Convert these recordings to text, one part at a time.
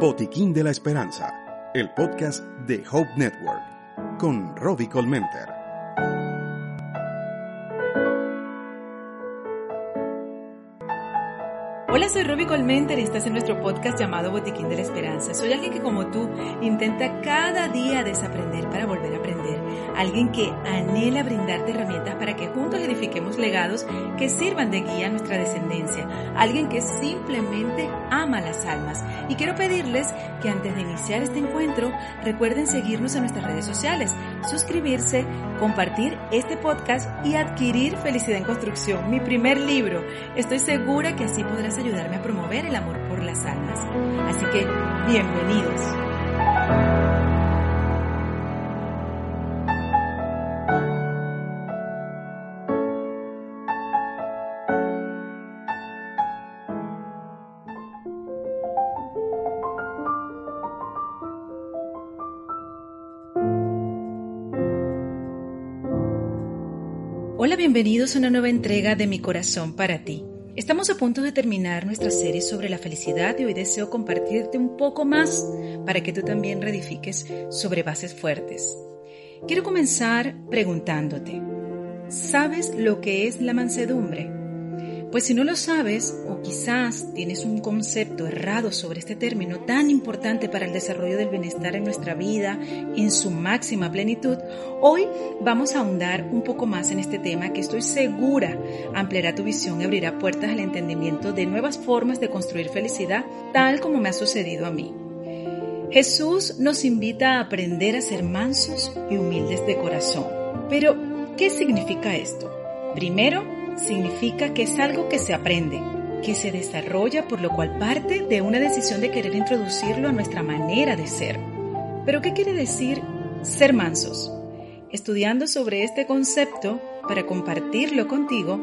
Botiquín de la Esperanza, el podcast de Hope Network, con Robbie Colmenter. Hola, soy Robbie Colmenter y estás en nuestro podcast llamado Botiquín de la Esperanza. Soy alguien que como tú intenta cada día desaprender para volver a aprender. Alguien que anhela brindarte herramientas para que juntos edifiquemos legados que sirvan de guía a nuestra descendencia. Alguien que simplemente ama las almas. Y quiero pedirles que antes de iniciar este encuentro recuerden seguirnos en nuestras redes sociales, suscribirse, compartir este podcast y adquirir Felicidad en Construcción, mi primer libro. Estoy segura que así podrás ayudarme a promover el amor por las almas. Así que, bienvenidos. Bienvenidos a una nueva entrega de Mi Corazón para ti. Estamos a punto de terminar nuestra serie sobre la felicidad y hoy deseo compartirte un poco más para que tú también reedifiques sobre bases fuertes. Quiero comenzar preguntándote, ¿sabes lo que es la mansedumbre? Pues si no lo sabes, o quizás tienes un concepto errado sobre este término tan importante para el desarrollo del bienestar en nuestra vida en su máxima plenitud, hoy vamos a ahondar un poco más en este tema que estoy segura ampliará tu visión y abrirá puertas al entendimiento de nuevas formas de construir felicidad, tal como me ha sucedido a mí. Jesús nos invita a aprender a ser mansos y humildes de corazón. Pero, ¿qué significa esto? Primero, significa que es algo que se aprende, que se desarrolla por lo cual parte de una decisión de querer introducirlo a nuestra manera de ser. Pero ¿qué quiere decir ser mansos? Estudiando sobre este concepto para compartirlo contigo,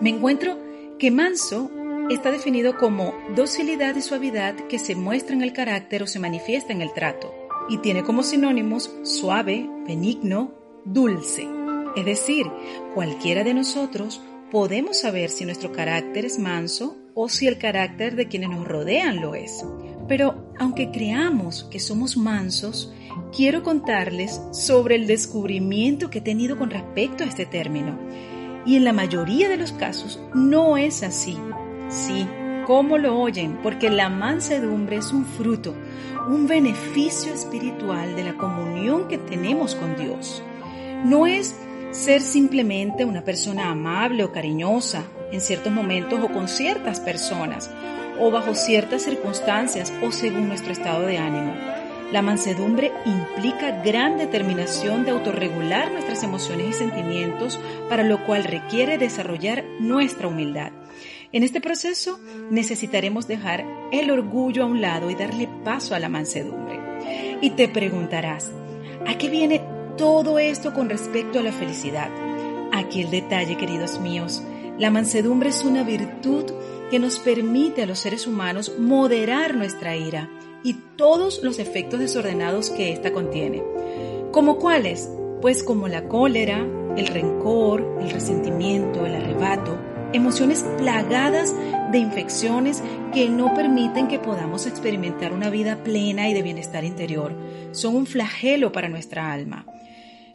me encuentro que manso está definido como docilidad y suavidad que se muestra en el carácter o se manifiesta en el trato, y tiene como sinónimos suave, benigno, dulce. Es decir, cualquiera de nosotros podemos saber si nuestro carácter es manso o si el carácter de quienes nos rodean lo es. Pero aunque creamos que somos mansos, quiero contarles sobre el descubrimiento que he tenido con respecto a este término. Y en la mayoría de los casos no es así. Sí, como lo oyen, porque la mansedumbre es un fruto, un beneficio espiritual de la comunión que tenemos con Dios. No es ser simplemente una persona amable o cariñosa en ciertos momentos o con ciertas personas o bajo ciertas circunstancias o según nuestro estado de ánimo. La mansedumbre implica gran determinación de autorregular nuestras emociones y sentimientos, para lo cual requiere desarrollar nuestra humildad. En este proceso necesitaremos dejar el orgullo a un lado y darle paso a la mansedumbre. Y te preguntarás, ¿a qué viene todo esto con respecto a la felicidad. Aquí el detalle, queridos míos. La mansedumbre es una virtud que nos permite a los seres humanos moderar nuestra ira y todos los efectos desordenados que ésta contiene. ¿Como cuáles? Pues como la cólera, el rencor, el resentimiento, el arrebato, emociones plagadas de infecciones que no permiten que podamos experimentar una vida plena y de bienestar interior. Son un flagelo para nuestra alma.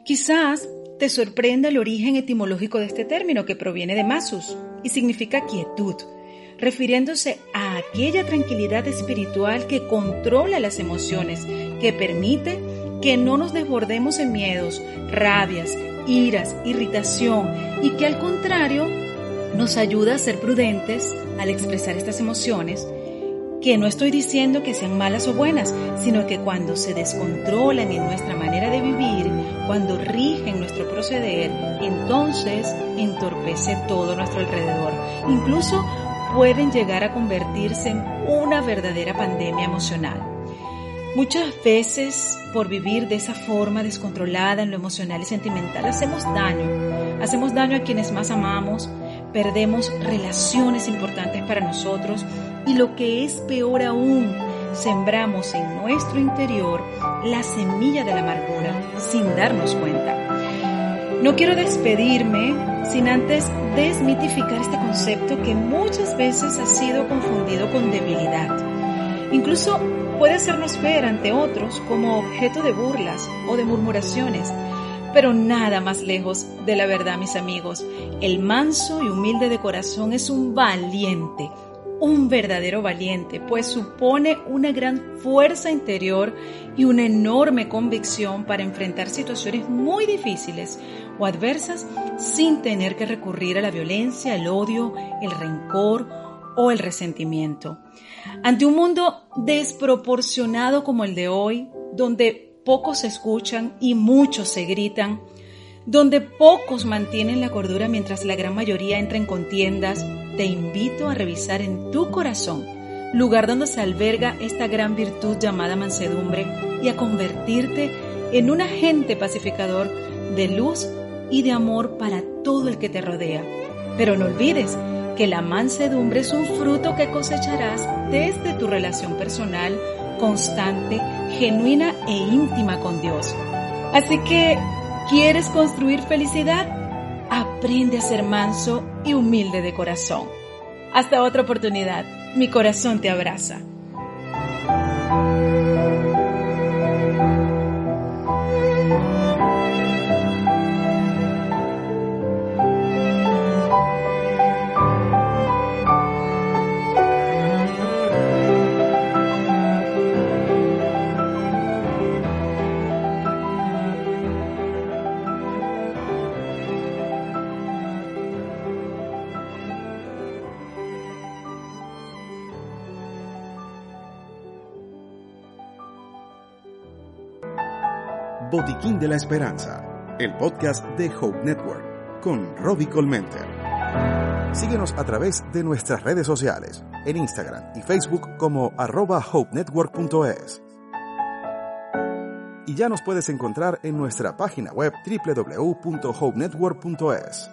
Quizás te sorprenda el origen etimológico de este término que proviene de masus y significa quietud, refiriéndose a aquella tranquilidad espiritual que controla las emociones, que permite que no nos desbordemos en miedos, rabias, iras, irritación y que al contrario nos ayuda a ser prudentes al expresar estas emociones que no estoy diciendo que sean malas o buenas, sino que cuando se descontrolan en nuestra manera de vivir, cuando rigen nuestro proceder, entonces entorpece todo nuestro alrededor. Incluso pueden llegar a convertirse en una verdadera pandemia emocional. Muchas veces, por vivir de esa forma descontrolada en lo emocional y sentimental, hacemos daño. Hacemos daño a quienes más amamos, perdemos relaciones importantes para nosotros y lo que es peor aún, sembramos en nuestro interior la semilla de la amargura darnos cuenta. No quiero despedirme sin antes desmitificar este concepto que muchas veces ha sido confundido con debilidad. Incluso puede hacernos ver ante otros como objeto de burlas o de murmuraciones, pero nada más lejos de la verdad, mis amigos. El manso y humilde de corazón es un valiente, un verdadero valiente, pues supone una gran fuerza interior y una enorme convicción para enfrentar situaciones muy difíciles o adversas sin tener que recurrir a la violencia, el odio, el rencor o el resentimiento. Ante un mundo desproporcionado como el de hoy, donde pocos se escuchan y muchos se gritan, donde pocos mantienen la cordura mientras la gran mayoría entra en contiendas, te invito a revisar en tu corazón, lugar donde se alberga esta gran virtud llamada mansedumbre, y a convertirte en un agente pacificador de luz y de amor para todo el que te rodea. Pero no olvides que la mansedumbre es un fruto que cosecharás desde tu relación personal, constante, genuina e íntima con Dios. Así que, ¿quieres construir felicidad? Aprende a ser manso y humilde de corazón. Hasta otra oportunidad. Mi corazón te abraza. Botiquín de la Esperanza, el podcast de Hope Network, con Robbie Colmenter. Síguenos a través de nuestras redes sociales, en Instagram y Facebook como arroba hopenetwork.es. Y ya nos puedes encontrar en nuestra página web www.hopenetwork.es.